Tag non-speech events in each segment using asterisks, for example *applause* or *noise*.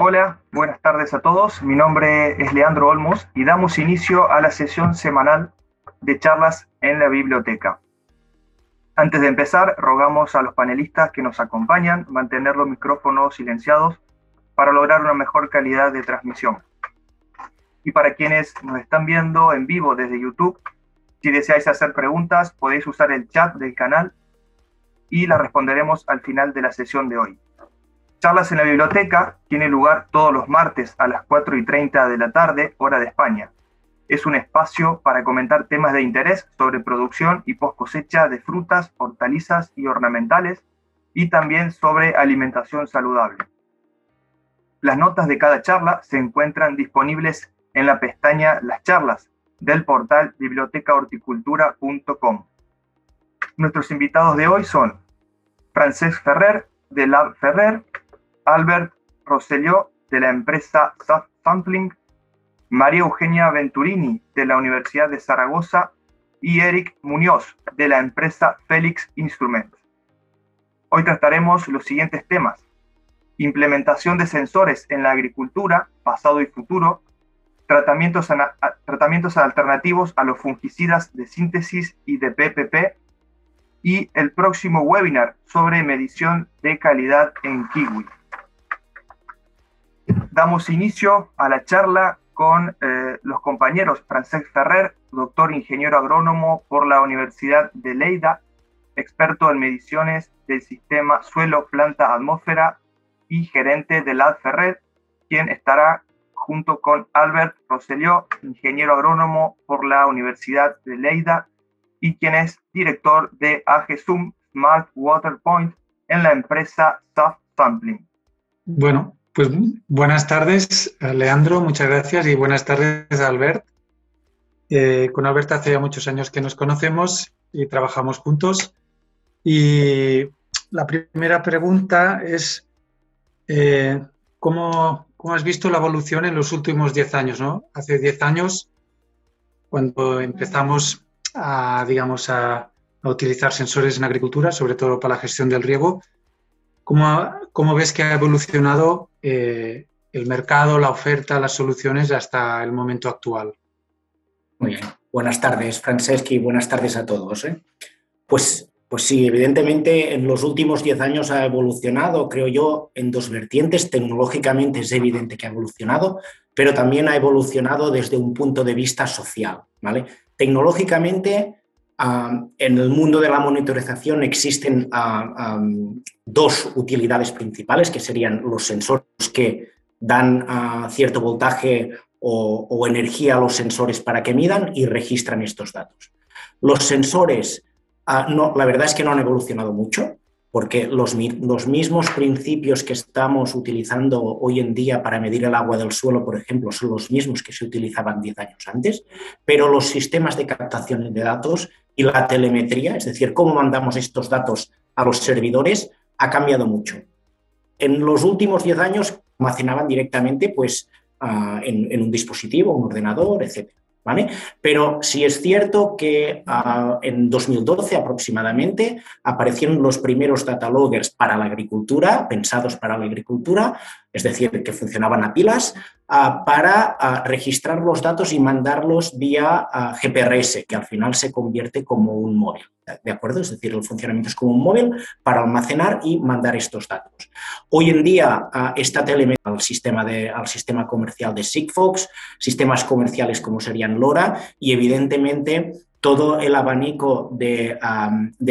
Hola, buenas tardes a todos. Mi nombre es Leandro Olmos y damos inicio a la sesión semanal de charlas en la biblioteca. Antes de empezar, rogamos a los panelistas que nos acompañan mantener los micrófonos silenciados para lograr una mejor calidad de transmisión. Y para quienes nos están viendo en vivo desde YouTube, si deseáis hacer preguntas, podéis usar el chat del canal y las responderemos al final de la sesión de hoy. Charlas en la biblioteca tiene lugar todos los martes a las 4 y 30 de la tarde, hora de España. Es un espacio para comentar temas de interés sobre producción y post cosecha de frutas, hortalizas y ornamentales, y también sobre alimentación saludable. Las notas de cada charla se encuentran disponibles en la pestaña Las charlas del portal bibliotecahorticultura.com. Nuestros invitados de hoy son Francesc Ferrer, de Lab Ferrer, Albert Rosselló, de la empresa Sampling, María Eugenia Venturini, de la Universidad de Zaragoza, y Eric Muñoz, de la empresa Felix Instruments. Hoy trataremos los siguientes temas. Implementación de sensores en la agricultura, pasado y futuro, tratamientos, tratamientos alternativos a los fungicidas de síntesis y de PPP, y el próximo webinar sobre medición de calidad en kiwi damos inicio a la charla con eh, los compañeros Francesc Ferrer, doctor ingeniero agrónomo por la Universidad de Leida, experto en mediciones del sistema suelo-planta-atmósfera y gerente de la Ferrer, quien estará junto con Albert Rosselló, ingeniero agrónomo por la Universidad de Leida y quien es director de AGSUM Smart Water Point en la empresa Soft Sampling. Bueno, pues buenas tardes, Leandro, muchas gracias y buenas tardes, Albert. Eh, con Albert hace ya muchos años que nos conocemos y trabajamos juntos. Y la primera pregunta es, eh, ¿cómo, has visto la evolución en los últimos 10 años? ¿no? Hace 10 años, cuando empezamos a, digamos, a utilizar sensores en agricultura, sobre todo para la gestión del riego, ¿Cómo, ves que ha evolucionado eh, el mercado, la oferta, las soluciones hasta el momento actual? Muy bien. Buenas tardes, Franceschi. Buenas tardes a todos. ¿eh? Pues, pues sí, evidentemente en los últimos 10 años ha evolucionado, creo yo, en dos vertientes. Tecnológicamente es evidente que ha evolucionado, pero también ha evolucionado desde un punto de vista social. ¿vale? Tecnológicamente en el mundo de la monitorización existen dos utilidades principales, que serían los sensores que dan cierto voltaje o, energía a los sensores para que midan y registran estos datos. Los sensores, ah, la verdad es que no han evolucionado mucho porque los, mismos principios que estamos utilizando hoy en día para medir el agua del suelo, por ejemplo, son los mismos que se utilizaban 10 años antes, pero los sistemas de captación de datos y la telemetría, es decir, cómo mandamos estos datos a los servidores, ha cambiado mucho. En los últimos 10 años almacenaban directamente pues, en, un dispositivo, un ordenador, etc. Pero sí es cierto que en 2012 aproximadamente aparecieron los primeros data loggers para la agricultura, pensados para la agricultura, es decir, que funcionaban a pilas, ah, para ah, registrar los datos y mandarlos vía GPRS, que al final se convierte como un móvil. ¿De acuerdo? Es decir, el funcionamiento es como un móvil para almacenar y mandar estos datos. Hoy en día está telemetría al sistema, de, al sistema comercial de Sigfox, sistemas comerciales como serían LoRa y evidentemente todo el abanico de,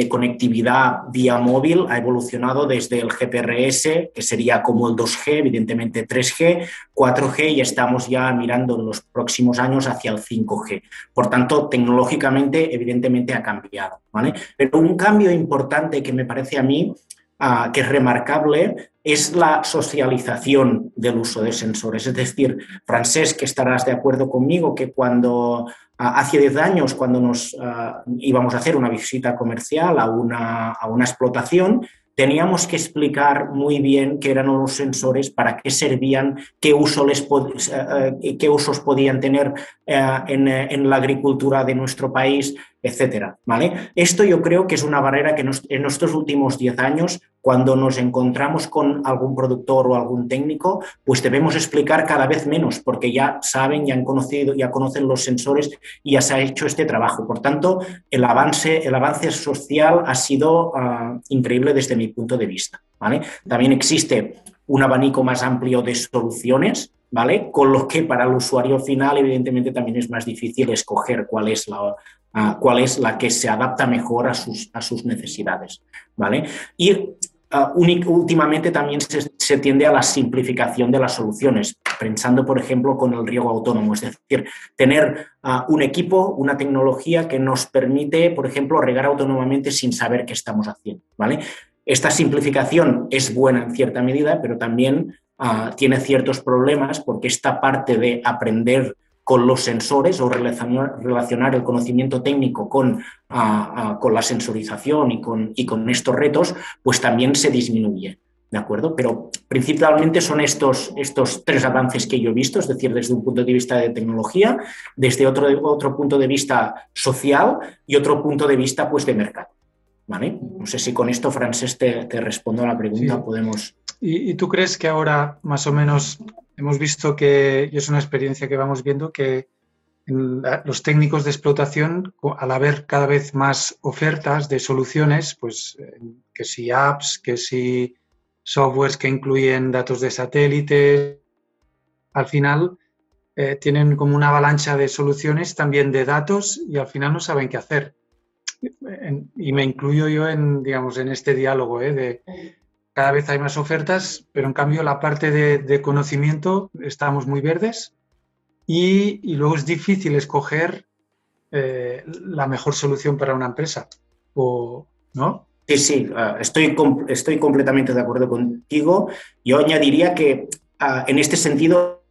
conectividad vía móvil ha evolucionado desde el GPRS, que sería como el 2G, evidentemente 3G, 4G y estamos ya mirando en los próximos años hacia el 5G. Por tanto, tecnológicamente, evidentemente ha cambiado. ¿vale? Pero un cambio importante que me parece a mí ah, que es remarcable es la socialización del uso de sensores. Es decir, Francés, que estarás de acuerdo conmigo que cuando Hace 10 años, cuando nos ah, íbamos a hacer una visita comercial a una, a una explotación, teníamos que explicar muy bien qué eran los sensores, para qué servían, qué, les eh, qué usos podían tener eh, en, en, la agricultura de nuestro país, etcétera, ¿vale? Esto yo creo que es una barrera que en estos últimos 10 años, cuando nos encontramos con algún productor o algún técnico, pues debemos explicar cada vez menos, porque ya saben, ya han conocido, ya conocen los sensores y ya se ha hecho este trabajo. Por tanto, el avance, el avance social ha sido ah, increíble desde mi punto de vista, ¿vale? También existe un abanico más amplio de soluciones, ¿vale? Con lo que para el usuario final, evidentemente, también es más difícil escoger cuál es la, cuál es la que se adapta mejor a sus, a sus necesidades, ¿vale? Y ah, últimamente también se, tiende a la simplificación de las soluciones, pensando, por ejemplo, con el riego autónomo, es decir, tener ah, un equipo, una tecnología que nos permite, por ejemplo, regar autónomamente sin saber qué estamos haciendo, ¿vale? Esta simplificación es buena en cierta medida, pero también ah, tiene ciertos problemas porque esta parte de aprender con los sensores o relacionar, el conocimiento técnico con, con la sensorización y con, y con, estos retos, pues también se disminuye. ¿De acuerdo? Pero principalmente son estos, estos tres avances que yo he visto, es decir, desde un punto de vista de tecnología, desde otro, otro punto de vista social y otro punto de vista pues, de mercado. No sé si con esto, Francés, te, respondo a la pregunta. Podemos. ¿Y, tú crees que ahora, más o menos, hemos visto que, y es una experiencia que vamos viendo, que los técnicos de explotación, al haber cada vez más ofertas de soluciones, pues eh, que si apps, que si softwares que incluyen datos de satélite, al final eh, tienen como una avalancha de soluciones también de datos y al final no saben qué hacer y me incluyo yo en, digamos, en este diálogo, ¿eh? de cada vez hay más ofertas, pero en cambio la parte de, conocimiento estamos muy verdes y, luego es difícil escoger eh, la mejor solución para una empresa, o, ¿no? Sí, sí, ah, estoy, estoy completamente de acuerdo contigo. Yo añadiría que ah, en este sentido,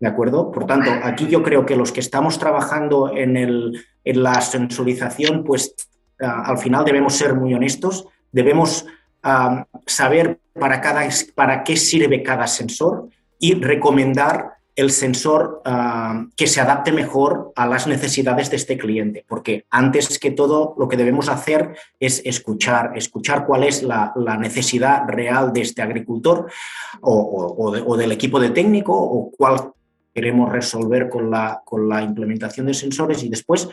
¿de acuerdo? Por tanto, aquí yo creo que los que estamos trabajando en, el, en la sensorización, pues Ah, al final debemos ser muy honestos, debemos ah, saber para, cada, para qué sirve cada sensor y recomendar el sensor ah, que se adapte mejor a las necesidades de este cliente, porque antes que todo lo que debemos hacer es escuchar, escuchar cuál es la, necesidad real de este agricultor o, del equipo de técnico o cuál queremos resolver con la, con la implementación de sensores. Y después,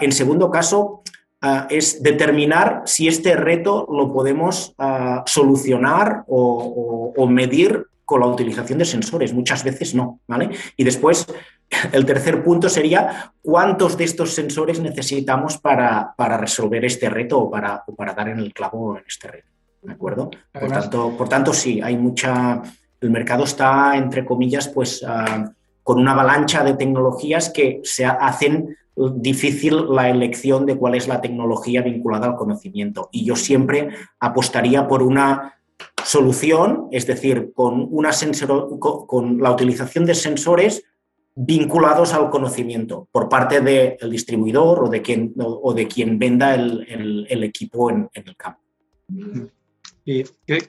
en segundo caso, Ah, es determinar si este reto lo podemos ah, solucionar o, medir con la utilización de sensores. Muchas veces no, ¿vale? Y después, *laughs* el tercer punto sería cuántos de estos sensores necesitamos para, resolver este reto o para, para, dar en el clavo en este reto. ¿De acuerdo? por, tanto, por tanto, sí, hay mucha. El mercado está, entre comillas, pues ah, con una avalancha de tecnologías que se hacen difícil la elección de cuál es la tecnología vinculada al conocimiento. Y yo siempre apostaría por una solución, es decir, con, una con, la utilización de sensores vinculados al conocimiento por parte del distribuidor o de quien, o, de quien venda el, equipo en, el campo. Y que,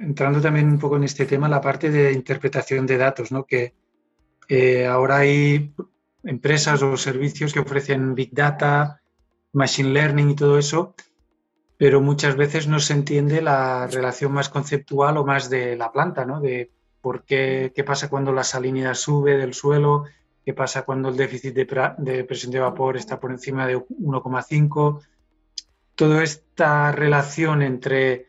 entrando también un poco en este tema, la parte de interpretación de datos, ¿no? que eh, ahora hay empresas o servicios que ofrecen Big Data, Machine Learning y todo eso, pero muchas veces no se entiende la relación más conceptual o más de la planta, ¿no? De por qué, qué pasa cuando la salinidad sube del suelo, qué pasa cuando el déficit de, de presión de vapor está por encima de 1,5. Toda esta relación entre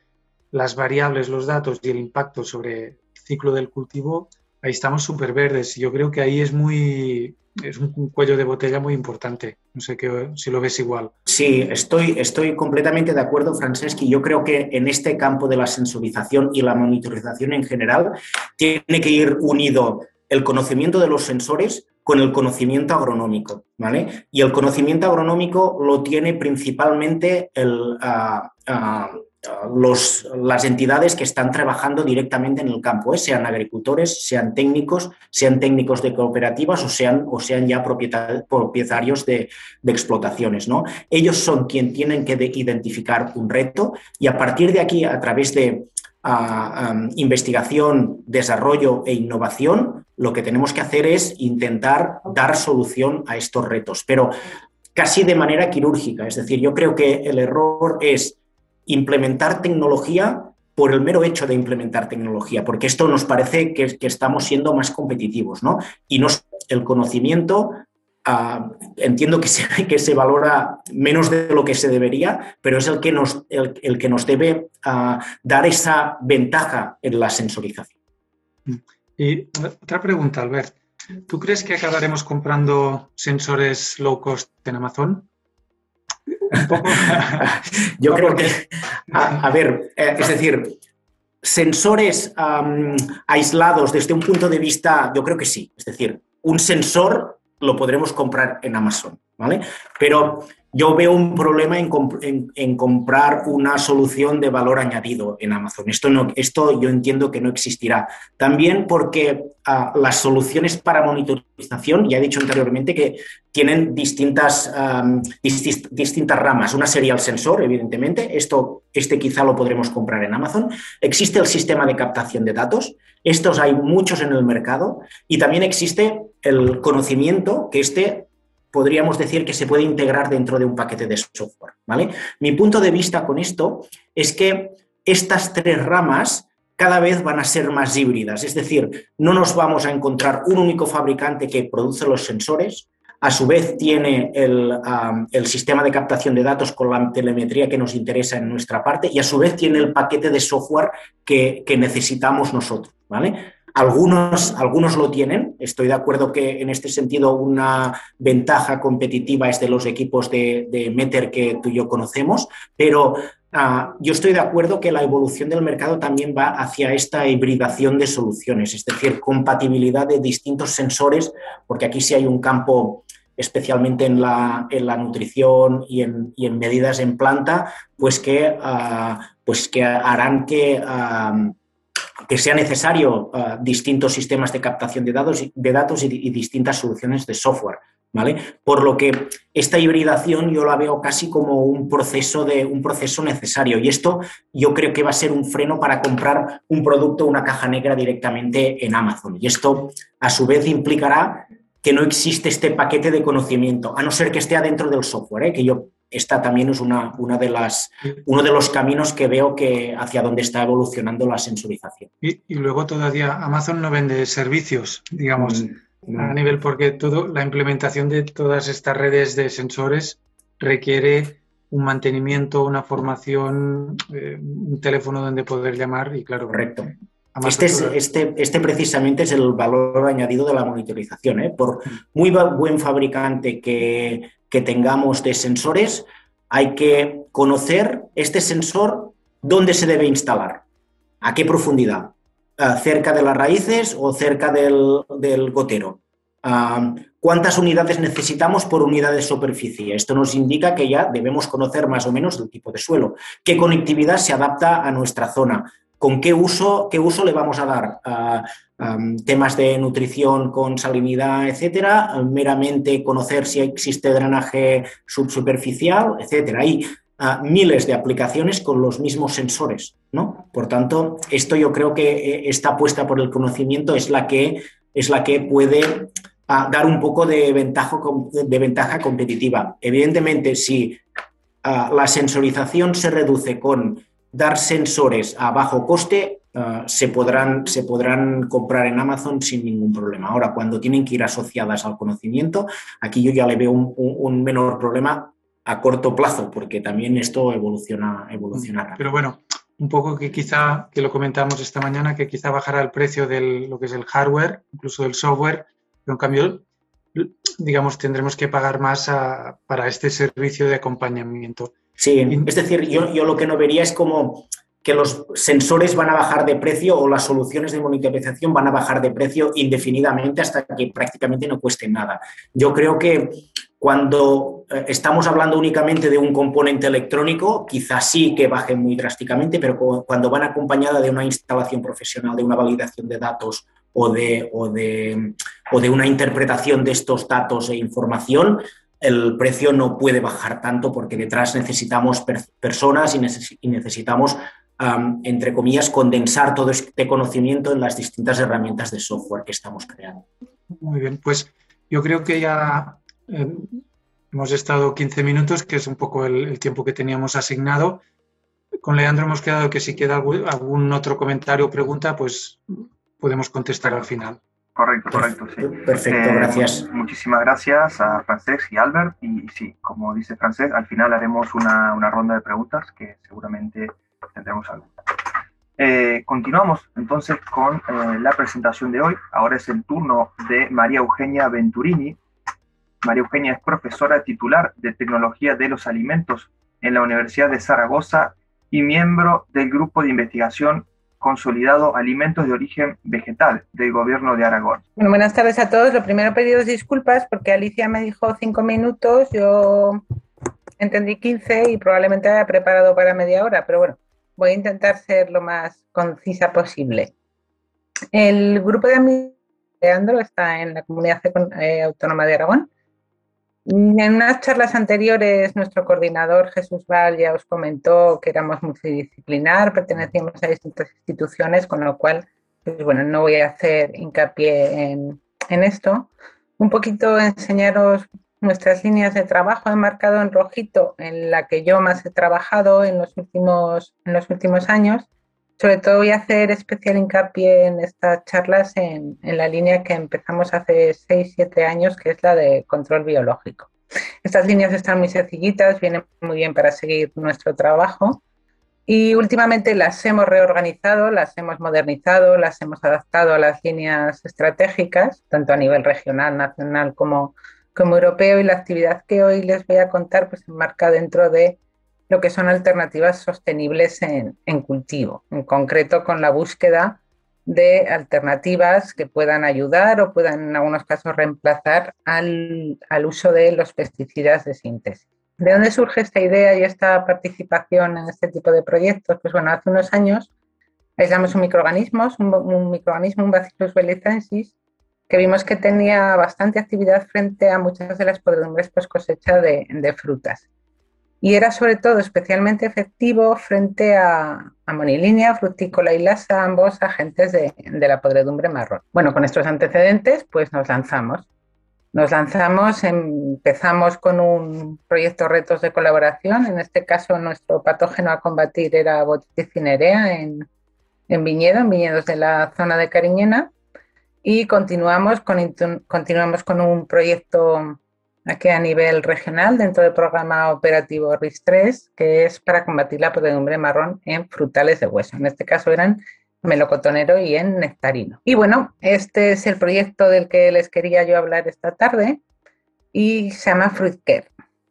las variables, los datos y el impacto sobre el ciclo del cultivo, ahí estamos súper verdes. Yo creo que ahí es muy, es un cuello de botella muy importante. No sé qué, si lo ves igual. Sí, estoy, estoy completamente de acuerdo, Franceschi. Yo creo que en este campo de la sensorización y la monitorización en general tiene que ir unido el conocimiento de los sensores con el conocimiento agronómico, ¿vale? Y el conocimiento agronómico lo tiene principalmente el, ah, ah, las entidades que están trabajando directamente en el campo, ¿eh? sean agricultores, sean técnicos, sean técnicos de cooperativas o sean, o sean ya propietarios de, explotaciones. ¿no? Ellos son quienes tienen que identificar un reto y a partir de aquí, a través de investigación, desarrollo e innovación, lo que tenemos que hacer es intentar dar solución a estos retos. Pero casi de manera quirúrgica. Es decir, yo creo que el error es implementar tecnología por el mero hecho de implementar tecnología, porque esto nos parece que, estamos siendo más competitivos, ¿no? Y no, el conocimiento ah, entiendo que se, *laughs* que se valora menos de lo que se debería, pero es el que nos, el, que nos debe ah, dar esa ventaja en la sensorización. Y otra pregunta, Albert. ¿Tú crees que acabaremos comprando sensores low cost en Amazon? *laughs* Yo creo que, a, ver, eh, es decir, sensores aislados desde un punto de vista, yo creo que sí. Es decir, un sensor lo podremos comprar en Amazon, Pero yo veo un problema en, comprar una solución de valor añadido en Amazon. Esto, no, esto yo entiendo que no existirá. También porque ah, las soluciones para monitorización, ya he dicho anteriormente que tienen distintas, distintas ramas. Una sería el sensor, evidentemente. Esto, este quizá lo podremos comprar en Amazon. Existe el sistema de captación de datos. Estos hay muchos en el mercado. Y también existe el conocimiento que este podríamos decir que se puede integrar dentro de un paquete de software. ¿vale? Mi punto de vista con esto es que estas tres ramas cada vez van a ser más híbridas, es decir, no nos vamos a encontrar un único fabricante que produce los sensores, a su vez tiene el, sistema de captación de datos con la telemetría que nos interesa en nuestra parte y a su vez tiene el paquete de software que, que necesitamos nosotros. ¿vale? Algunos, algunos lo tienen. Estoy de acuerdo que en este sentido una ventaja competitiva es de los equipos de, de Meter que tú y yo conocemos, pero ah, yo estoy de acuerdo que la evolución del mercado también va hacia esta hibridación de soluciones, es decir, compatibilidad de distintos sensores, porque aquí sí hay un campo especialmente en la, en la nutrición y en, y en, medidas en planta, pues que, ah, pues que harán que ah, que sea necesario uh, distintos sistemas de captación de datos, de datos y, y, distintas soluciones de software. ¿Vale? Por lo que esta hibridación yo la veo casi como un proceso, de, un proceso necesario y esto yo creo que va a ser un freno para comprar un producto, una caja negra directamente en Amazon. Y esto a su vez implicará que no existe este paquete de conocimiento, a no ser que esté adentro del software, ¿eh? que yo esta también es una, una, de las, uno de los caminos que veo que hacia donde está evolucionando la sensorización. Y, luego todavía Amazon no vende servicios, digamos, mm, a nivel porque todo, la implementación de todas estas redes de sensores requiere un mantenimiento, una formación, eh, un teléfono donde poder llamar y claro. Correcto. Este, este, este, precisamente es el valor añadido de la monitorización. ¿eh? Por mm. muy buen fabricante que, que tengamos de sensores, hay que conocer este sensor dónde se debe instalar, a qué profundidad, ah, cerca de las raíces o cerca del, gotero. Ah, ¿Cuántas unidades necesitamos por unidad de superficie? Esto nos indica que ya debemos conocer más o menos el tipo de suelo. ¿Qué conectividad se adapta a nuestra zona? ¿Con qué uso, qué uso le vamos a dar? Temas de nutrición con salinidad, etcétera, meramente conocer si existe drenaje subsuperficial, etcétera. Hay ah, miles de aplicaciones con los mismos sensores, ¿no? Por tanto, esto yo creo que eh, esta apuesta por el conocimiento es la que, es la que puede ah, dar un poco de ventaja, de ventaja competitiva. Evidentemente, si ah, la sensorización se reduce con dar sensores a bajo coste, Ah, se, podrán, se podrán comprar en Amazon sin ningún problema. Ahora, cuando tienen que ir asociadas al conocimiento, aquí yo ya le veo un, menor problema a corto plazo, porque también esto evoluciona, evoluciona Pero bueno, un poco que quizá, que lo comentamos esta mañana, que quizá bajará el precio de lo que es el hardware, incluso del software, pero en cambio, digamos, tendremos que pagar más para este servicio de acompañamiento. Sí, es decir, yo, yo lo que no vería es como que los sensores van a bajar de precio o las soluciones de monitorización van a bajar de precio indefinidamente hasta que prácticamente no cuesten nada. Yo creo que cuando eh, estamos hablando únicamente de un componente electrónico, quizás sí que baje muy drásticamente, pero cuando van acompañada de una instalación profesional, de una validación de datos o de, o de, o de una interpretación de estos datos e información, el precio no puede bajar tanto porque detrás necesitamos personas y necesitamos entre comillas, condensar todo este conocimiento en las distintas herramientas de software que estamos creando. Muy bien, pues yo creo que ya eh, Hemos estado 15 minutos, que es un poco el, tiempo que teníamos asignado. Con Leandro hemos quedado que si queda algún otro comentario o pregunta, pues podemos contestar al final. Correcto, correcto, sí. Perfecto, eh, gracias. Muchísimas gracias a Francesc y Albert. Y, sí, como dice Francesc, al final haremos una, una ronda de preguntas que seguramente Eh, continuamos entonces con eh, la presentación de hoy. Ahora es el turno de María Eugenia Venturini. María Eugenia es profesora titular de Tecnología de los Alimentos en la Universidad de Zaragoza y miembro del Grupo de Investigación consolidado alimentos de origen vegetal del gobierno de Aragón. Bueno, buenas tardes a todos. Lo primero pediros disculpas porque Alicia me dijo cinco minutos, yo entendí 15 y probablemente había preparado para media hora, pero bueno, voy a intentar ser lo más concisa posible. El grupo de amigos de está en la comunidad eh, autónoma de Aragón en unas charlas anteriores, nuestro coordinador Jesús Val ya os comentó que éramos multidisciplinar, pertenecíamos a distintas instituciones, con lo cual, pues bueno, no voy a hacer hincapié en, esto. Un poquito enseñaros nuestras líneas de trabajo, he marcado en rojito en la que yo más he trabajado en los últimos, en los últimos años. Sobre todo voy a hacer especial hincapié en estas charlas en, la línea que empezamos hace 6-7 años, que es la de control biológico. Estas líneas están muy sencillitas, vienen muy bien para seguir nuestro trabajo y últimamente las hemos reorganizado, las hemos modernizado, las hemos adaptado a las líneas estratégicas, tanto a nivel regional, nacional como, como europeo y la actividad que hoy les voy a contar pues enmarca dentro de lo que son alternativas sostenibles en, cultivo, en concreto con la búsqueda de alternativas que puedan ayudar o puedan en algunos casos reemplazar al, uso de los pesticidas de síntesis. ¿De dónde surge esta idea y esta participación en este tipo de proyectos? Pues bueno, hace unos años aislamos un microorganismo, un, microorganismo, un Bacillus belicensis, que vimos que tenía bastante actividad frente a muchas de las podredumbres post cosecha de, frutas y era sobre todo especialmente efectivo frente a amonilínea, frutícola y lasa, ambos agentes de, la podredumbre marrón. Bueno, con estos antecedentes, pues nos lanzamos. Nos lanzamos, empezamos con un proyecto retos de colaboración. En este caso, nuestro patógeno a combatir era Botitis cinerea en, en en viñedos de la zona de Cariñena. Y continuamos con, continuamos con un proyecto aquí a nivel regional dentro del programa operativo RIS-3, que es para combatir la podredumbre marrón en frutales de hueso. En este caso eran melocotonero y en nectarino. Y bueno, este es el proyecto del que les quería yo hablar esta tarde y se llama FruitCare.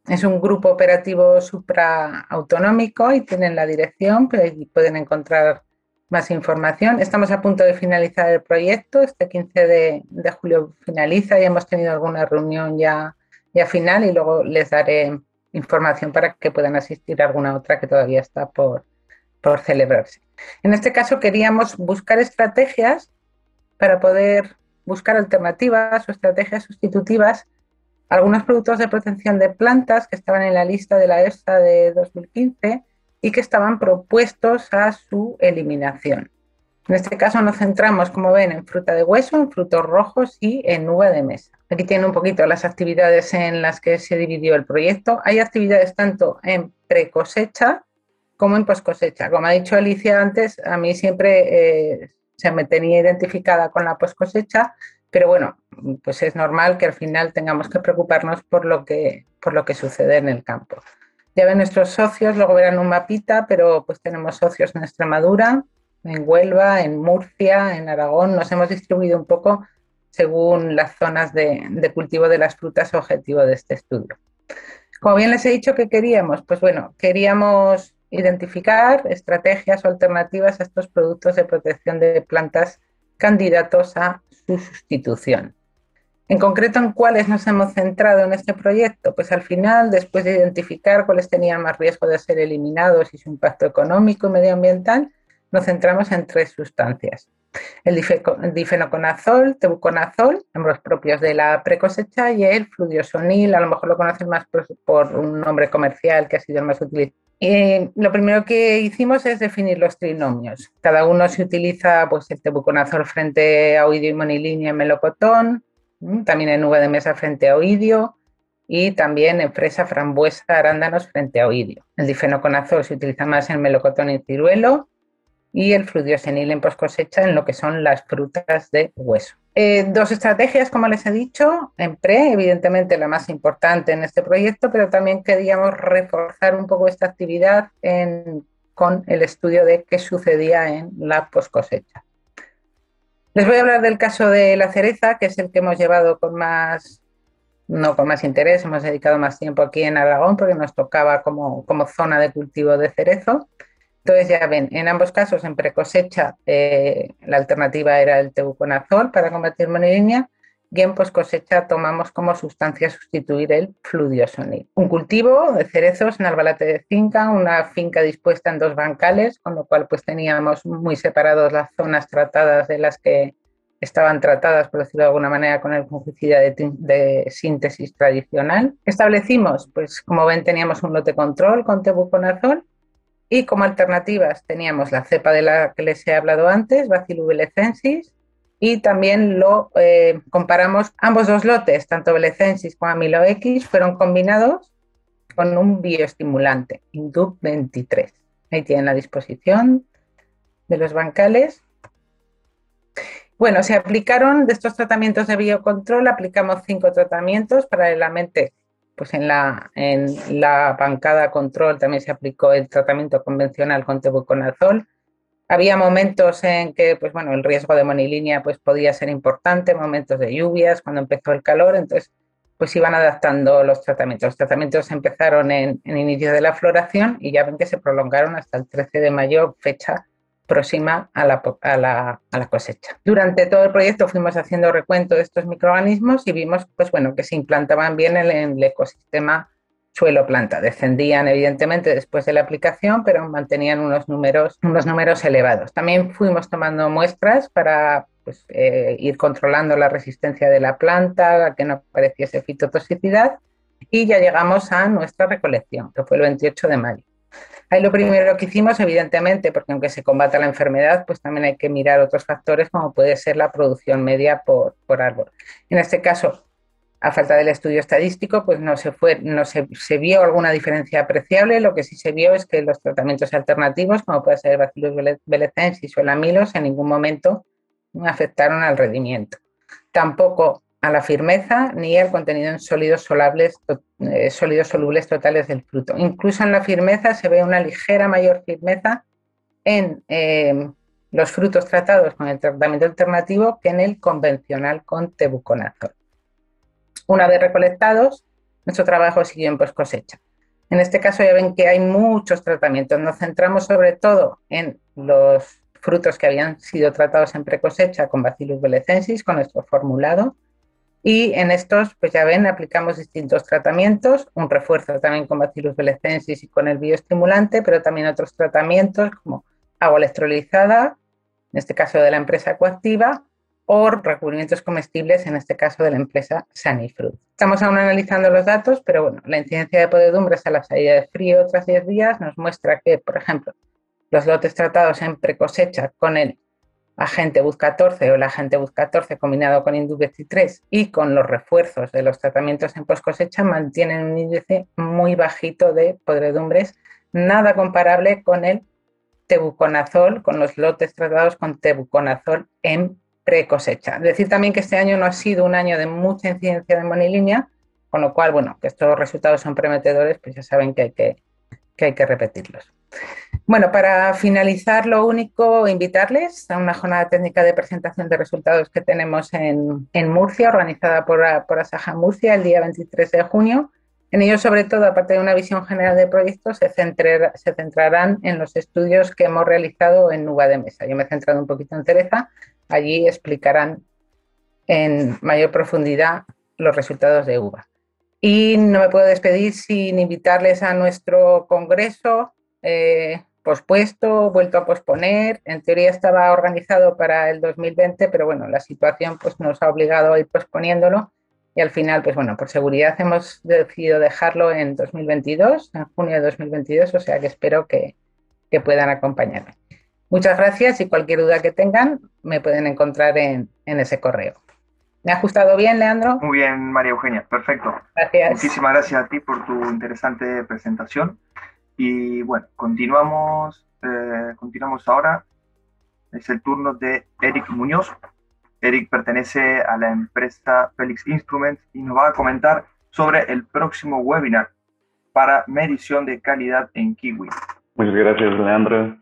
Es un grupo operativo supraautonómico y tienen la dirección, pero ahí pueden encontrar más información. Estamos a punto de finalizar el proyecto. Este 15 de, de julio finaliza y hemos tenido alguna reunión ya y al final y luego les daré información para que puedan asistir a alguna otra que todavía está por, por celebrarse. En este caso queríamos buscar estrategias para poder buscar alternativas o estrategias sustitutivas algunos productos de protección de plantas que estaban en la lista de la EFSA de 2015 y que estaban propuestos a su eliminación. En este caso nos centramos, como ven, en fruta de hueso, en frutos rojos y en uva de mesa. Aquí tienen un poquito las actividades en las que se dividió el proyecto. Hay actividades tanto en pre-cosecha como en post-cosecha. Como ha dicho Alicia antes, a mí siempre eh, se me tenía identificada con la post-cosecha, pero bueno, pues es normal que al final tengamos que preocuparnos por lo que, por lo que sucede en el campo. Ya ven nuestros socios, luego verán un mapita, pero pues tenemos socios en Extremadura, en Huelva, en Murcia, en Aragón. Nos hemos distribuido un poco según las zonas de, cultivo de las frutas objetivo de este estudio. Como bien les he dicho que queríamos, pues bueno, queríamos identificar estrategias o alternativas a estos productos de protección de plantas candidatos a su sustitución. En concreto, ¿en cuáles nos hemos centrado en este proyecto? Pues al final, después de identificar cuáles tenían más riesgo de ser eliminados y su impacto económico y medioambiental, nos centramos en tres sustancias. El difenoconazol, tebuconazol, ambos propios de la precosecha, y el fludiosonil, a lo mejor lo conocen más por, un nombre comercial que ha sido el más utilizado. Y lo primero que hicimos es definir los trinomios. Cada uno se utiliza pues, el tebuconazol frente a oidio y monilinia en melocotón, también en uva de mesa frente a oidio, y también en fresa, frambuesa, arándanos frente a oidio. El difenoconazol se utiliza más en melocotón y ciruelo y el fludiosenil en post cosecha en lo que son las frutas de hueso. Eh, dos estrategias, como les he dicho, en pre, evidentemente la más importante en este proyecto, pero también queríamos reforzar un poco esta actividad con el estudio de qué sucedía en la post cosecha. Les voy a hablar del caso de la cereza, que es el que hemos llevado con más no con más interés, hemos dedicado más tiempo aquí en Aragón porque nos tocaba como, zona de cultivo de cerezo. Entonces ya ven, en ambos casos en precosecha eh, la alternativa era el tebuconazol para combatir monilinia y en cosecha tomamos como sustancia sustituir el fludiosonil. Un cultivo de cerezos en Albalate de Finca, una finca dispuesta en dos bancales, con lo cual pues teníamos muy separados las zonas tratadas de las que estaban tratadas, por decirlo de alguna manera, con el fungicida de, síntesis tradicional. Establecimos, pues como ven, teníamos un lote control con tebuconazol y como alternativas teníamos la cepa de la que les he hablado antes, Bacillus belecensis, y también lo eh, comparamos ambos dos lotes, tanto belecensis como amilo X, fueron combinados con un bioestimulante, Induc 23. Ahí tienen la disposición de los bancales bueno, se aplicaron de estos tratamientos de biocontrol, aplicamos cinco tratamientos paralelamente. Pues en la, en la bancada control también se aplicó el tratamiento convencional con tebuconazol. Había momentos en que, pues bueno, el riesgo de monilinia pues podía ser importante, momentos de lluvias, cuando empezó el calor, entonces pues iban adaptando los tratamientos. Los tratamientos empezaron en, en inicio de la floración y ya ven que se prolongaron hasta el 13 de mayo, fecha próxima a la, cosecha. Durante todo el proyecto fuimos haciendo recuento de estos microorganismos y vimos pues, bueno, que se implantaban bien en el ecosistema suelo-planta. Descendían evidentemente después de la aplicación, pero mantenían unos números, unos números elevados. También fuimos tomando muestras para pues, eh, ir controlando la resistencia de la planta, a que no apareciese fitotoxicidad, y ya llegamos a nuestra recolección, que fue el 28 de mayo. Ahí lo primero que hicimos, evidentemente, porque aunque se combata la enfermedad, pues también hay que mirar otros factores como puede ser la producción media por, árbol. En este caso, a falta del estudio estadístico, pues no se fue, no se, vio alguna diferencia apreciable. Lo que sí se vio es que los tratamientos alternativos, como puede ser el Bacillus belecensis o el amilos, en ningún momento afectaron al rendimiento. Tampoco a la firmeza ni al contenido en sólidos, eh, sólidos solubles totales del fruto. Incluso en la firmeza se ve una ligera mayor firmeza en eh, los frutos tratados con el tratamiento alternativo que en el convencional con tebuconazol. Una vez recolectados, nuestro trabajo siguió en post cosecha. En este caso ya ven que hay muchos tratamientos. Nos centramos sobre todo en los frutos que habían sido tratados en precosecha con Bacillus belecensis, con nuestro formulado, y en estos, pues ya ven, aplicamos distintos tratamientos, un refuerzo también con Bacillus belecensis y con el bioestimulante, pero también otros tratamientos como agua electrolizada, en este caso de la empresa Coactiva, o recubrimientos comestibles, en este caso de la empresa Sanifruit. Estamos aún analizando los datos, pero bueno, la incidencia de podedumbres a la salida de frío tras 10 días nos muestra que, por ejemplo, los lotes tratados en precosecha con el agente BUZ14 o el agente BUZ14 combinado con Indus 23 y con los refuerzos de los tratamientos en post cosecha mantienen un índice muy bajito de podredumbres, nada comparable con el tebuconazol, con los lotes tratados con tebuconazol en pre-cosecha. Decir también que este año no ha sido un año de mucha incidencia de monilinia, con lo cual, bueno, que estos resultados son prometedores, pues ya saben que hay que, que, hay que repetirlos. Bueno, para finalizar, lo único, invitarles a una jornada técnica de presentación de resultados que tenemos en, Murcia, organizada por, por Asaja Murcia el día 23 de junio. En ello, sobre todo, aparte de una visión general del proyecto, se, se centrarán en los estudios que hemos realizado en Nuba de Mesa. Yo me he centrado un poquito en Tereza. Allí explicarán en mayor profundidad los resultados de UVA. Y no me puedo despedir sin invitarles a nuestro congreso eh, pospuesto, vuelto a posponer. En teoría estaba organizado para el 2020, pero bueno, la situación pues, nos ha obligado a ir posponiéndolo y al final, pues bueno, por seguridad hemos decidido dejarlo en 2022, en junio de 2022, o sea que espero que, puedan acompañarme. Muchas gracias y cualquier duda que tengan me pueden encontrar en ese correo. ¿Me ha ajustado bien, Leandro? Muy bien, María Eugenia, perfecto. Gracias. Muchísimas gracias a ti por tu interesante presentación. Y bueno, continuamos, eh, continuamos ahora. Es el turno de Eric Muñoz. Eric pertenece a la empresa Felix Instruments y nos va a comentar sobre el próximo webinar para medición de calidad en Kiwi. Muchas gracias, Leandro.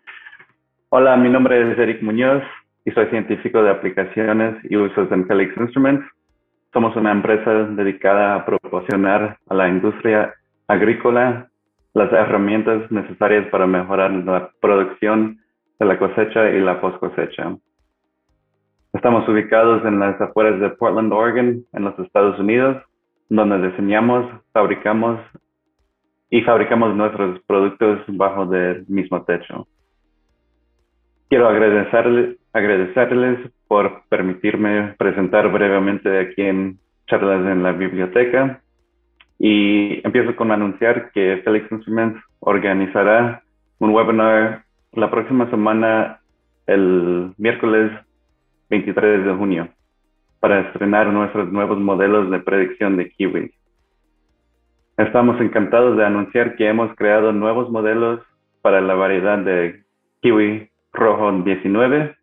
Hola, mi nombre es Eric Muñoz y soy científico de aplicaciones y usos en Felix Instruments. Somos una empresa dedicada a proporcionar a la industria agrícola las herramientas necesarias para mejorar la producción de la cosecha y la post cosecha. Estamos ubicados en las afueras de Portland, Oregon, en los Estados Unidos, donde diseñamos, fabricamos y fabricamos nuestros productos bajo el mismo techo. Quiero agradecerles, agradecerles por permitirme presentar brevemente aquí en Charlas en la Biblioteca. Y empiezo con anunciar que Felix Instruments organizará un webinar la próxima semana, el miércoles 23 de junio, para estrenar nuestros nuevos modelos de predicción de Kiwi. Estamos encantados de anunciar que hemos creado nuevos modelos para la variedad de Kiwi rojo 19,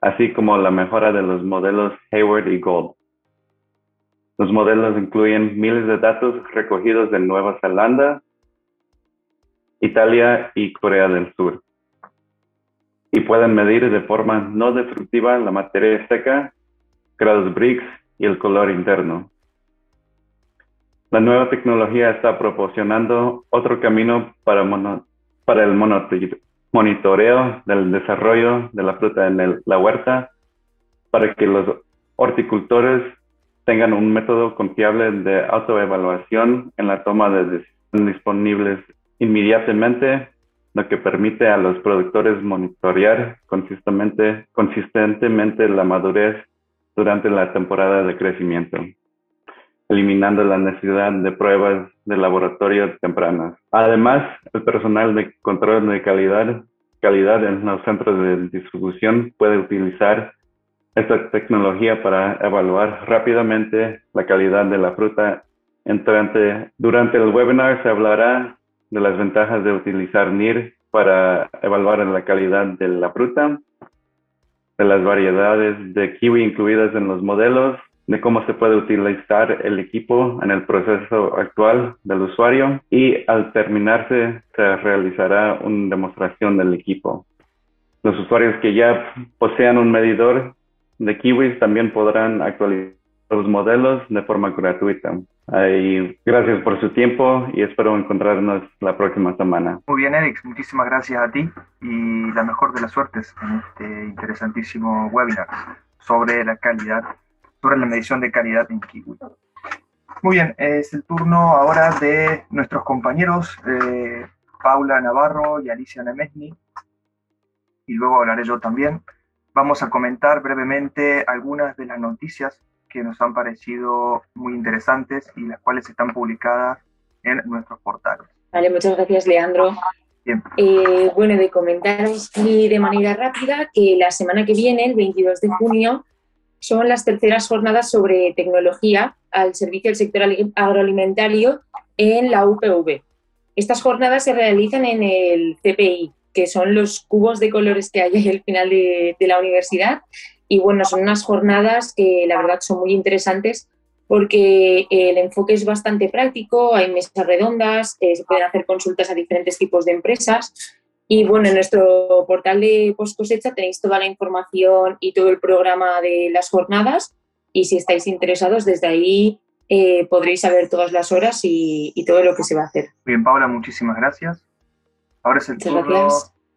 así como la mejora de los modelos Hayward y Gold. Los modelos incluyen miles de datos recogidos de Nueva Zelanda, Italia y Corea del Sur. Y pueden medir de forma no destructiva la materia seca, grados Briggs y el color interno. La nueva tecnología está proporcionando otro camino para, el monitoreo del desarrollo de la fruta en la huerta para que los horticultores tengan un método confiable de autoevaluación en la toma de decisiones disponibles inmediatamente, lo que permite a los productores monitorear consistentemente, consistentemente la madurez durante la temporada de crecimiento eliminando la necesidad de pruebas de laboratorio tempranas. Además, el personal de control de calidad, en los centros de distribución puede utilizar esta tecnología para evaluar rápidamente la calidad de la fruta. Durante el webinar se hablará de las ventajas de utilizar NIR para evaluar la calidad de la fruta, de las variedades de kiwi incluidas en los modelos, de cómo se puede utilizar el equipo en el proceso actual del usuario y al terminarse se realizará una demostración del equipo. Los usuarios que ya posean un medidor de kiwis también podrán actualizar los modelos de forma gratuita. Y gracias por su tiempo y espero encontrarnos la próxima semana. Muy bien, Eric, muchísimas gracias a ti y la mejor de las suertes en este interesantísimo webinar sobre la calidad sobre la medición de calidad en Kiwi. Muy bien, es el turno ahora de nuestros compañeros eh, Paula Navarro y Alicia Nemesni, y luego hablaré yo también. Vamos a comentar brevemente algunas de las noticias que nos han parecido muy interesantes y las cuales están publicadas en nuestros portales. Vale, muchas gracias, Leandro. Eh, bueno, de comentaros de manera rápida que la semana que viene, el 22 de junio, son las terceras jornadas sobre tecnología al servicio del sector agroalimentario en la UPV. Estas jornadas se realizan en el CPI, que son los cubos de colores que hay al final de, la universidad. Y bueno, son unas jornadas que la verdad son muy interesantes porque el enfoque es bastante práctico, hay mesas redondas, eh, se pueden hacer consultas a diferentes tipos de empresas y bueno, en nuestro portal de post cosecha tenéis toda la información y todo el programa de las jornadas y si estáis interesados desde ahí eh, podréis saber todas las horas y, todo lo que se va a hacer. Bien, Paula, muchísimas gracias. Ahora es el turno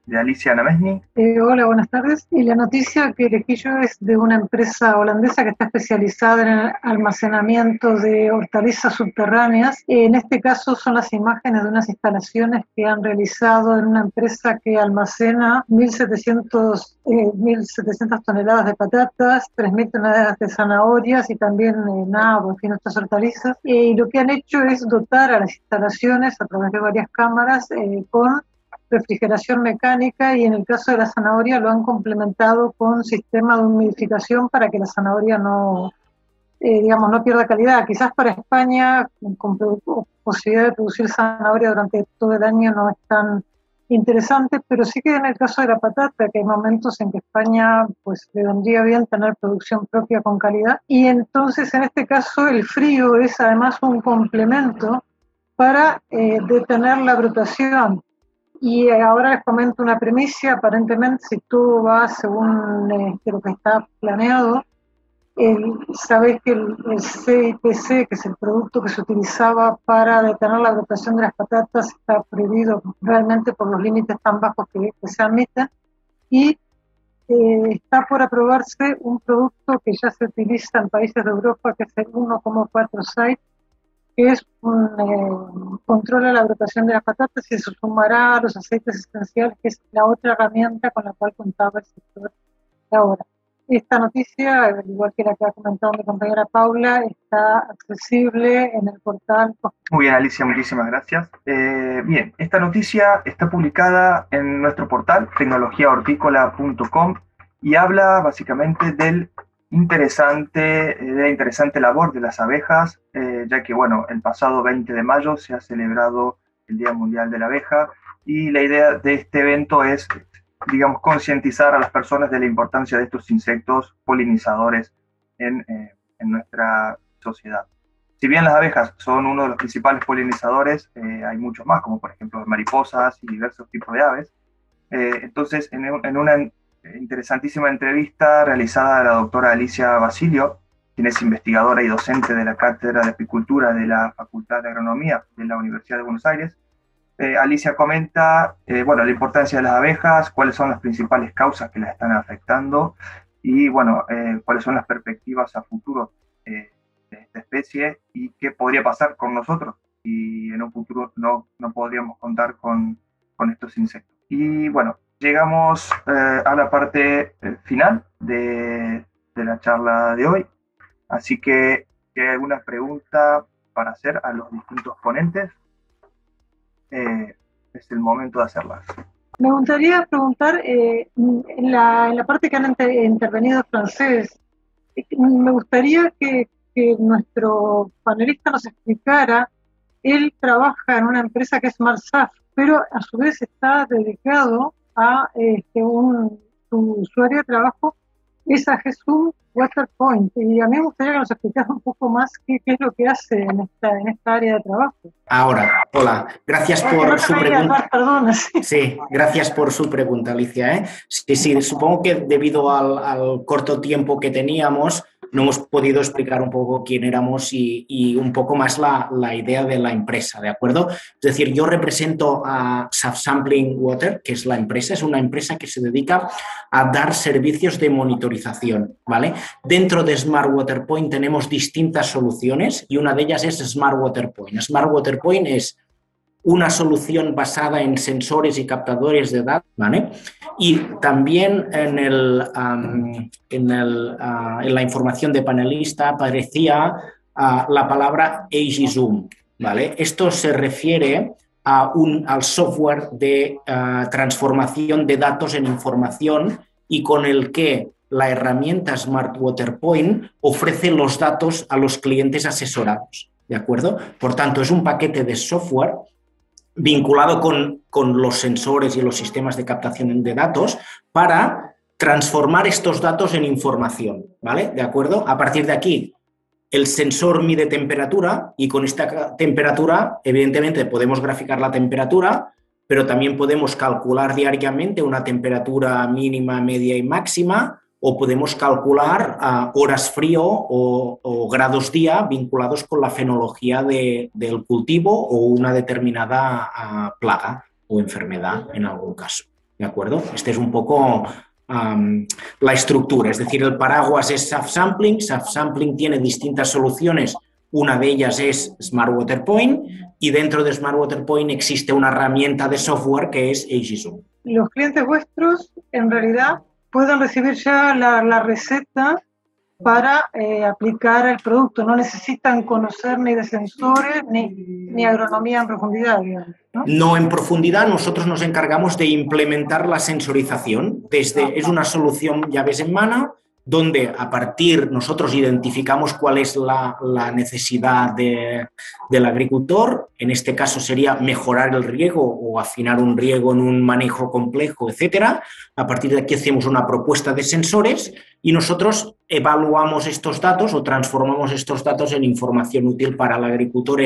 de Alicia Namesni. Eh, hola, buenas tardes. Y la noticia que elegí yo es de una empresa holandesa que está especializada en el almacenamiento de hortalizas subterráneas. En este caso son las imágenes de unas instalaciones que han realizado en una empresa que almacena 1.700, 1.700 eh, toneladas de patatas, 3.000 toneladas de zanahorias y también eh, nabo, en fin, otras hortalizas. y lo que han hecho es dotar a las instalaciones a través de varias cámaras con refrigeración mecánica y en el caso de la zanahoria lo han complementado con sistema de humidificación para que la zanahoria no, eh, digamos, no pierda calidad. Quizás para España, con posibilidad de producir zanahoria durante todo el año no es tan interesante, pero sí que en el caso de la patata, que hay momentos en que España pues le vendría bien tener producción propia con calidad. Y entonces en este caso el frío es además un complemento para eh, detener la brotación. Y ahora les comento una premisa, aparentemente si todo va según este, lo que está planeado, el, sabes que el, CIPC, que es el producto que se utilizaba para detener la brotación de las patatas, está prohibido realmente por los límites tan bajos que, se admiten. Y eh, está por aprobarse un producto que ya se utiliza en países de Europa, que es el 1,4 site, que es un eh, control de la brotación de las patatas y se sumará a los aceites esenciales, que es la otra herramienta con la cual contaba el sector de ahora. Esta noticia, al igual que la que ha comentado mi compañera Paula, está accesible en el portal. Muy bien, Alicia, muchísimas gracias. Eh, bien, esta noticia está publicada en nuestro portal tecnologiahortícola.com y habla básicamente del interesante, de la interesante labor de las abejas, eh, ya que, bueno, el pasado 20 de mayo se ha celebrado el Día Mundial de la Abeja y la idea de este evento es digamos, concientizar a las personas de la importancia de estos insectos polinizadores en, eh, en, nuestra sociedad. Si bien las abejas son uno de los principales polinizadores, eh, hay muchos más, como por ejemplo mariposas y diversos tipos de aves. Eh, entonces, en, en, una interesantísima entrevista realizada a la doctora Alicia Basilio, quien es investigadora y docente de la Cátedra de Apicultura de la Facultad de Agronomía de la Universidad de Buenos Aires, eh, Alicia comenta, eh, bueno, la importancia de las abejas, cuáles son las principales causas que las están afectando y, bueno, eh, cuáles son las perspectivas a futuro de esta especie y qué podría pasar con nosotros y en un futuro no, no podríamos contar con, con estos insectos. Y, bueno, llegamos a la parte final de, de, la charla de hoy, así que hay alguna pregunta para hacer a los distintos ponentes. Eh, es el momento de hacerlas. Me gustaría preguntar, eh, en, la, en, la, parte que han intervenido francés, me gustaría que, que, nuestro panelista nos explicara, él trabaja en una empresa que es Marsaf, pero a su vez está dedicado a este, un, su, su área de trabajo es a Jesús Waterpoint. Y a mí me gustaría que nos explicara un poco más qué, es lo que hace en esta, en esta área de trabajo. Ahora, hola, gracias por su pregunta. sí. gracias por su pregunta, Alicia. ¿eh? Sí, sí, supongo que debido al, al corto tiempo que teníamos, no hemos podido explicar un poco quién éramos y, un poco más la, idea de la empresa, ¿de acuerdo? Es decir, yo represento a Sampling Water, que es la empresa, es una empresa que se dedica a dar servicios de monitorización, ¿vale? Dentro de Smart Water Point tenemos distintas soluciones y una de ellas es Smart Water Point. Smart Water Point es una solución basada en sensores y captadores de datos, ¿vale? Y también en, el, en, el, ah, en, la información de panelista aparecía ah, la palabra Zoom, ¿vale? Esto se refiere a un, al software de ah, transformación de datos en información y con el que la herramienta Smart Water Point ofrece los datos a los clientes asesorados, ¿de acuerdo? Por tanto, es un paquete de software vinculado con, los sensores y los sistemas de captación de datos para transformar estos datos en información, ¿vale? ¿De acuerdo? A partir de aquí, el sensor mide temperatura y con esta temperatura, evidentemente, podemos graficar la temperatura, pero también podemos calcular diariamente una temperatura mínima, media y máxima, o podemos calcular horas frío o, grados día vinculados con la fenología del cultivo o una determinada ah, plaga o enfermedad en algún caso. ¿De acuerdo? Esta es un poco la estructura, es decir, el paraguas es self-sampling, self-sampling tiene distintas soluciones, una de ellas es Smart Water Point y dentro de Smart Water Point existe una herramienta de software que es AGZoom. Los clientes vuestros en realidad pueden recibir ya la, receta para eh, aplicar el producto. No necesitan conocer ni de sensores ni, ni agronomía en profundidad. ¿no? en profundidad, nosotros nos encargamos de implementar la sensorización. Desde, es una solución llaves en mano donde a partir nosotros identificamos cuál es la, necesidad del agricultor, en este caso sería mejorar el riego o afinar un riego en un manejo complejo, etcétera. A partir de aquí hacemos una propuesta de sensores y nosotros evaluamos estos datos o transformamos estos datos en información útil para el agricultor. Ah,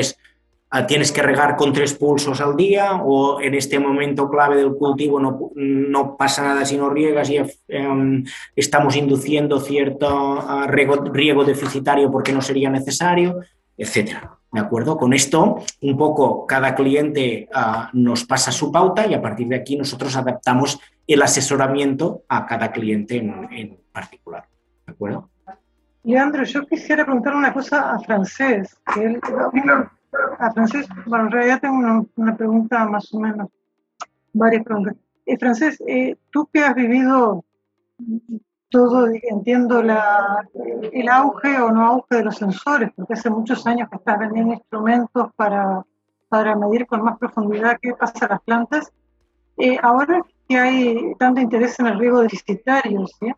tienes que regar con tres pulsos al día o en este momento clave del cultivo no, no pasa nada si no riegas y em, estamos induciendo cierto ah, riego, deficitario porque no sería necesario, etcétera. ¿De acuerdo? Con esto, un poco cada cliente ah, nos pasa su pauta y a partir de aquí nosotros adaptamos el asesoramiento a cada cliente en, particular. ¿De acuerdo? Leandro, yo quisiera preguntar una cosa a Francés. Que él, a Francés, bueno, en realidad tengo una, pregunta más o menos, varias preguntas. Eh, Francés, eh, tú que has vivido todo, entiendo la, el auge o no auge de los sensores, porque hace muchos años que estás vendiendo instrumentos para, para medir con más profundidad qué pasa a las plantas. Eh, ahora que hay tanto interés en el riego deficitario, ¿sí?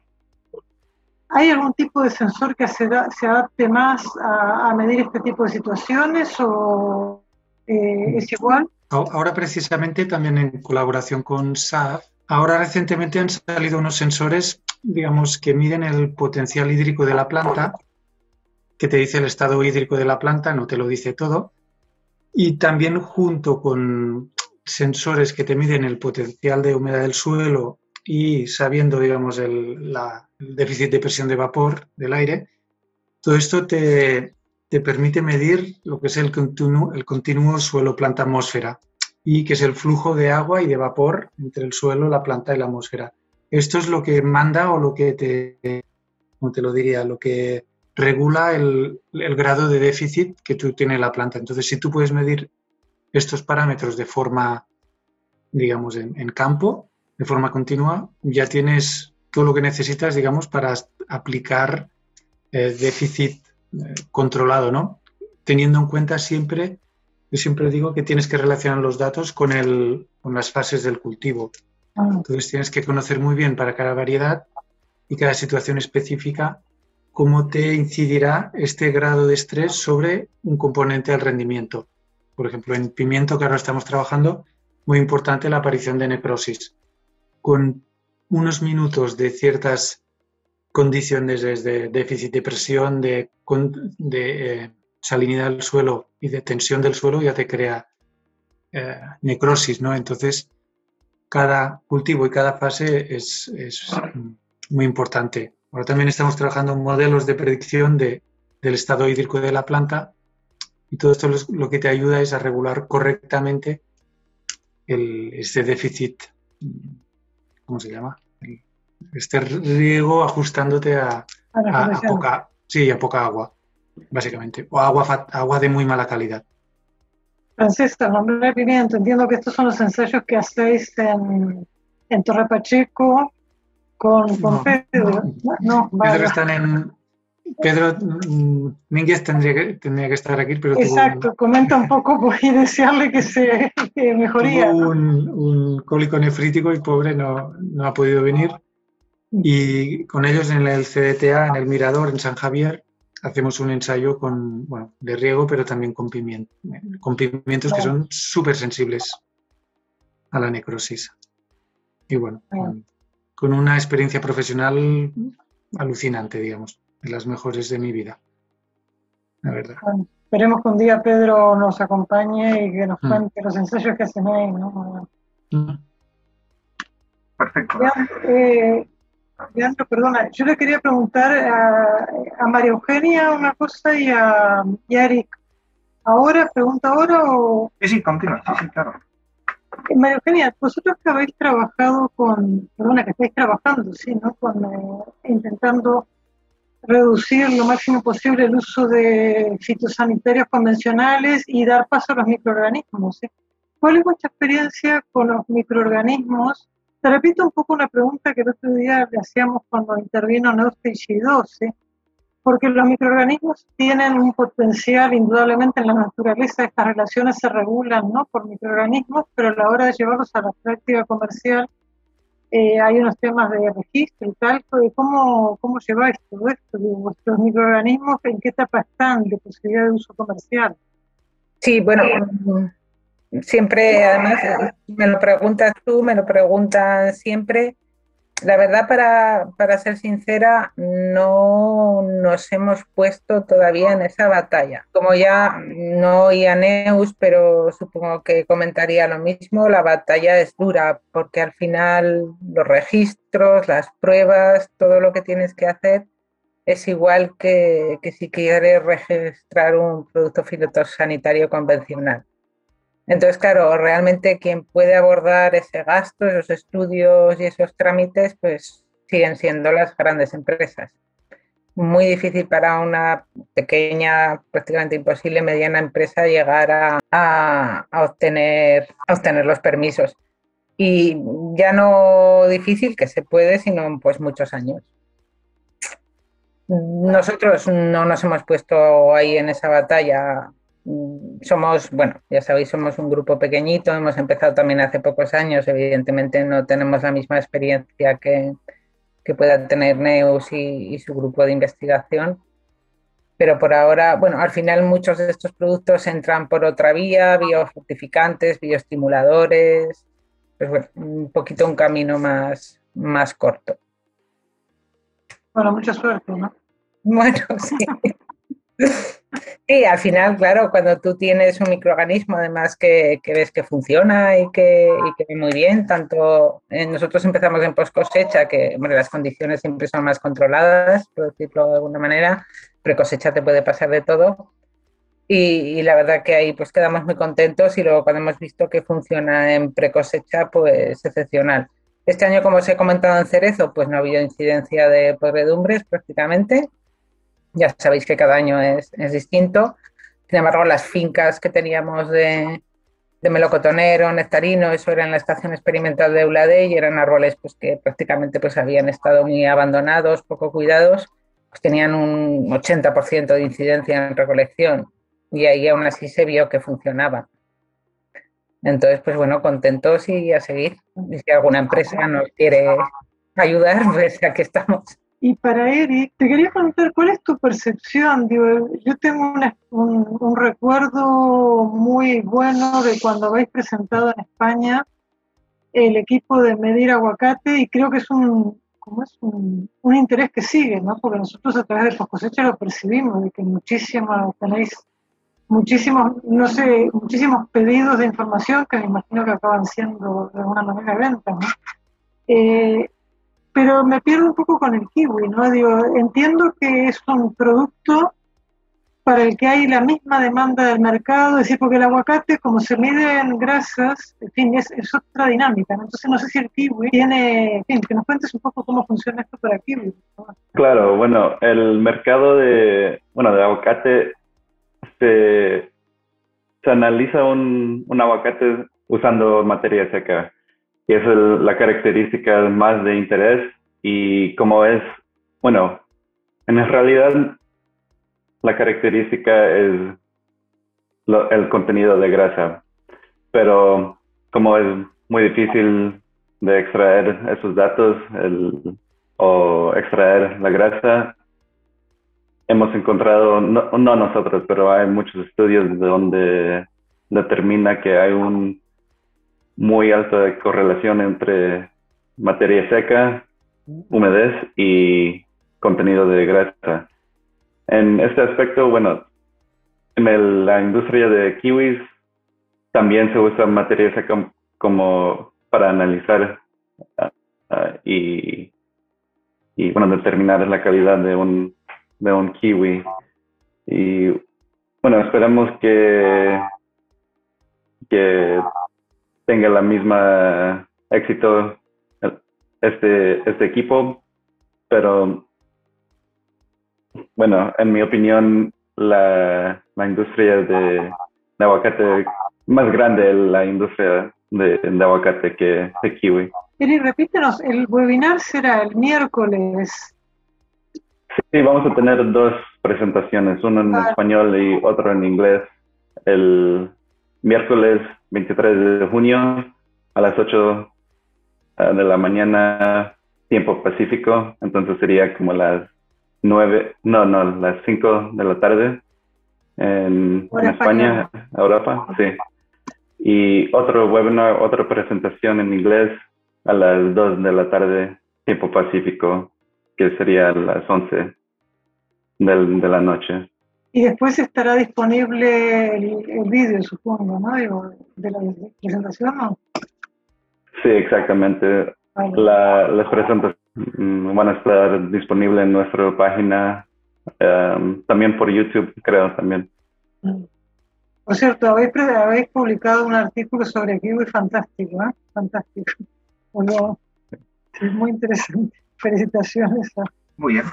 ¿Hay algún tipo de sensor que se, adapte más a, medir este tipo de situaciones o eh, es igual? Ahora precisamente también en colaboración con SAF, ahora recientemente han salido unos sensores, digamos, que miden el potencial hídrico de la planta, que te dice el estado hídrico de la planta, no te lo dice todo, y también junto con sensores que te miden el potencial de humedad del suelo y sabiendo, digamos, el, déficit de presión de vapor del aire, todo esto te, permite medir lo que es el continuo, el continuo suelo-planta-atmósfera y que es el flujo de agua y de vapor entre el suelo, la planta y la atmósfera. Esto es lo que manda o lo que te, como te lo diría, lo que regula el, grado de déficit que tú tienes la planta. Entonces, si tú puedes medir estos parámetros de forma, digamos, en campo, de forma continua, ya tienes todo lo que necesitas, digamos, para aplicar el déficit eh, controlado, ¿no? Teniendo en cuenta siempre, yo siempre digo que tienes que relacionar los datos con, el, con las fases del cultivo. Ah. Entonces tienes que conocer muy bien para cada variedad y cada situación específica cómo te incidirá este grado de estrés sobre un componente del rendimiento. Por ejemplo, en pimiento que ahora estamos trabajando, muy importante la aparición de necrosis con unos minutos de ciertas condiciones de déficit de presión, de, de eh, salinidad del suelo y de tensión del suelo, ya te crea eh, necrosis, ¿no? Entonces, cada cultivo y cada fase es, muy importante. Ahora también estamos trabajando modelos de predicción de, del estado hídrico de la planta y todo esto lo, que te ayuda es a regular correctamente el, este déficit ¿cómo se llama? Este riego ajustándote a, poca, sí, a poca agua, básicamente, o agua, agua de muy mala calidad. Francesca, nombre de pimiento, entiendo que estos son los ensayos que hacéis en, en Torre Pacheco con, con Pedro. No, Pedro están en, Pedro mm, Mínguez tendría que, tendría que estar aquí, pero Exacto, comenta un poco y desearle que se mejoría. Tuvo un, cólico nefrítico y pobre no, no, ha podido venir. Y con ellos en el CDTA, en el Mirador, en San Javier, hacemos un ensayo con, bueno, de riego, pero también con, pimiento, con pimientos que son súper sensibles a la necrosis. Y bueno, con una experiencia profesional alucinante, digamos de las mejores de mi vida. La verdad. esperemos que un día Pedro nos acompañe y que nos mm. cuente los ensayos que hacen ahí, ¿no? Mm. Perfecto. Eh, Leandro, perdona, yo le quería preguntar a, María Eugenia una cosa y a, Eric. ¿Ahora? ¿Pregunta ahora o...? Sí, sí, continúa, sí, sí, claro. Eh, María Eugenia, vosotros que habéis trabajado con, perdona, que estáis trabajando, sí, ¿no? Con, eh, intentando reducir lo máximo posible el uso de fitosanitarios convencionales y dar paso a los microorganismos. ¿Cuál es vuestra experiencia con los microorganismos? Te repito un poco una pregunta que el otro día le hacíamos cuando intervino Neuste y 12 porque los microorganismos tienen un potencial, indudablemente en la naturaleza estas relaciones se regulan ¿no? por microorganismos, pero a la hora de llevarlos a la práctica comercial eh, hay unos temas de registro y tal. ¿Cómo, cómo lleváis todo esto? ¿Vuestros microorganismos en qué etapa están de posibilidad de uso comercial? Sí, bueno, siempre, además, me lo preguntas tú, me lo preguntan siempre. La verdad, para, para, ser sincera, no nos hemos puesto todavía en esa batalla. Como ya no oía Neus, pero supongo que comentaría lo mismo, la batalla es dura porque al final los registros, las pruebas, todo lo que tienes que hacer es igual que, que si quieres registrar un producto fitosanitario convencional. Entonces, claro, realmente quien puede abordar ese gasto, esos estudios y esos trámites, pues siguen siendo las grandes empresas. Muy difícil para una pequeña, prácticamente imposible, mediana empresa llegar a, obtener, a obtener los permisos. Y ya no difícil que se puede, sino pues muchos años. Nosotros no nos hemos puesto ahí en esa batalla somos, bueno, ya sabéis, somos un grupo pequeñito, hemos empezado también hace pocos años, evidentemente no tenemos la misma experiencia que, que pueda tener Neus y, su grupo de investigación, pero por ahora, bueno, al final muchos de estos productos entran por otra vía, biofortificantes, bioestimuladores, pues bueno, un poquito un camino más, más corto. Bueno, mucha suerte, ¿no? Bueno, *laughs* sí. Sí, al final, claro, cuando tú tienes un microorganismo, además que, ves que funciona y que, y muy bien, tanto eh, nosotros empezamos en post cosecha, que las condiciones siempre son más controladas, por decirlo de alguna manera, pre cosecha te puede pasar de todo. Y, la verdad que ahí pues quedamos muy contentos y luego cuando hemos visto que funciona en pre cosecha, pues excepcional. Este año, como os he comentado en Cerezo, pues no ha habido incidencia de podredumbres prácticamente ya sabéis que cada año es, distinto. Sin embargo, las fincas que teníamos de, melocotonero, nectarino, eso era en la estación experimental de Eulade y eran árboles pues, que prácticamente pues, habían estado muy abandonados, poco cuidados, pues tenían un 80% de incidencia en recolección y ahí aún así se vio que funcionaba. Entonces, pues bueno, contentos y a seguir. Y si alguna empresa nos quiere ayudar, pues aquí estamos. Y para Eric, te quería preguntar, ¿cuál es tu percepción? yo tengo un, recuerdo muy bueno de cuando habéis presentado en España el equipo de medir aguacate y creo que es un, es un, interés que sigue, ¿no? Porque nosotros a través de post cosecha lo percibimos, de que muchísimos, tenéis muchísimos, no sé, muchísimos pedidos de información que me imagino que acaban siendo de alguna manera venta, ¿no? Eh, pero me pierdo un poco con el kiwi, ¿no? Digo, entiendo que es un producto para el que hay la misma demanda del mercado, es decir, porque el aguacate, como se mide en grasas, en fin, es, otra dinámica, ¿no? Entonces no sé si el kiwi tiene, en fin, que nos cuentes un poco cómo funciona esto para el kiwi. Claro, bueno, el mercado de, bueno, de aguacate se, se analiza un, un aguacate usando materia seca y es la característica más de interés. Y como es, bueno, en realidad la característica es el contenido de grasa, pero como es muy difícil de extraer esos datos o extraer la grasa, hemos encontrado, no, no nosotros, pero hay muchos estudios donde determina que hay un muy alta correlación entre materia seca, humedad y contenido de grasa. En este aspecto, bueno, en la industria de kiwis también se usa materia seca como para analizar ah, ah, y, y, bueno, determinar la calidad de un, de un kiwi. Y bueno, esperamos que, que tenga la misma éxito este, este equipo, pero bueno, en mi opinión, la, la industria de, aguacate más grande la industria de, de aguacate que de kiwi. Eri, repítenos, el webinar será el miércoles. Sí, vamos a tener dos presentaciones, uno en español y otro en inglés. El miércoles 23 de junio a las 8 ah, de la mañana, tiempo pacífico, entonces sería como las nueve, no, no, las cinco de la tarde en, España, Europa, sí. Y otro webinar, otra presentación en inglés a las dos de la tarde, tiempo pacífico, que sería a las once de la noche. Y después estará disponible el, vídeo, supongo, ¿no? De la presentación, ¿no? Sí, exactamente. La, mm, van a estar disponibles en nuestra página, em, también por YouTube, creo, también. Por cierto, habéis, habéis publicado un artículo sobre Kiwi fantástico, ¿eh? Fantástico. Bueno, es muy interesante. Felicitaciones. Muy bien.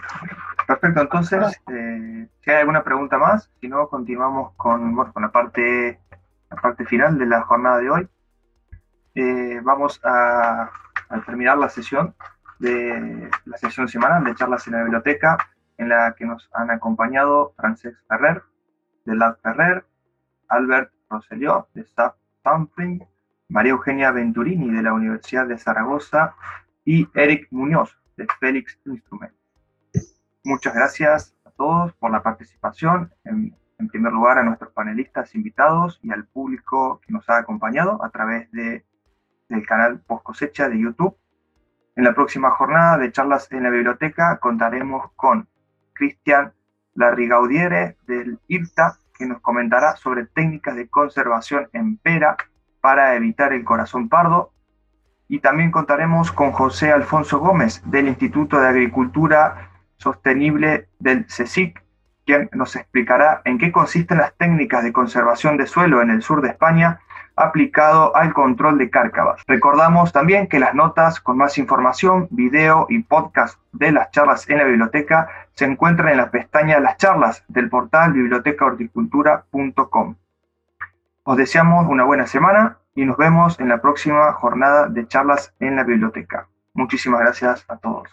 Perfecto, entonces, eh, si hay alguna pregunta más, si no, continuamos con, con la, parte, la parte final de la jornada de hoy. Eh, vamos a, terminar la sesión de la sesión semanal de charlas en la biblioteca, en la que nos han acompañado Francesc Ferrer, de Lab Ferrer, Albert Rosselló, de SAP Sampling, María Eugenia Venturini, de la Universidad de Zaragoza, y Eric Muñoz, de Félix Instrument. Muchas gracias a todos por la participación. En, primer lugar, a nuestros panelistas invitados y al público que nos ha acompañado a través de, del canal Post Cosecha de YouTube. En la próxima jornada de charlas en la biblioteca contaremos con Cristian Larrigaudiere del IRTA, que nos comentará sobre técnicas de conservación en pera para evitar el corazón pardo. Y también contaremos con José Alfonso Gómez del Instituto de Agricultura sostenible del CSIC, quien nos explicará en qué consisten las técnicas de conservación de suelo en el sur de España aplicado al control de cárcavas. Recordamos también que las notas con más información, video y podcast de las charlas en la biblioteca se encuentran en la pestaña Las charlas del portal bibliotecahorticultura.com. Os deseamos una buena semana y nos vemos en la próxima jornada de charlas en la biblioteca. Muchísimas gracias a todos.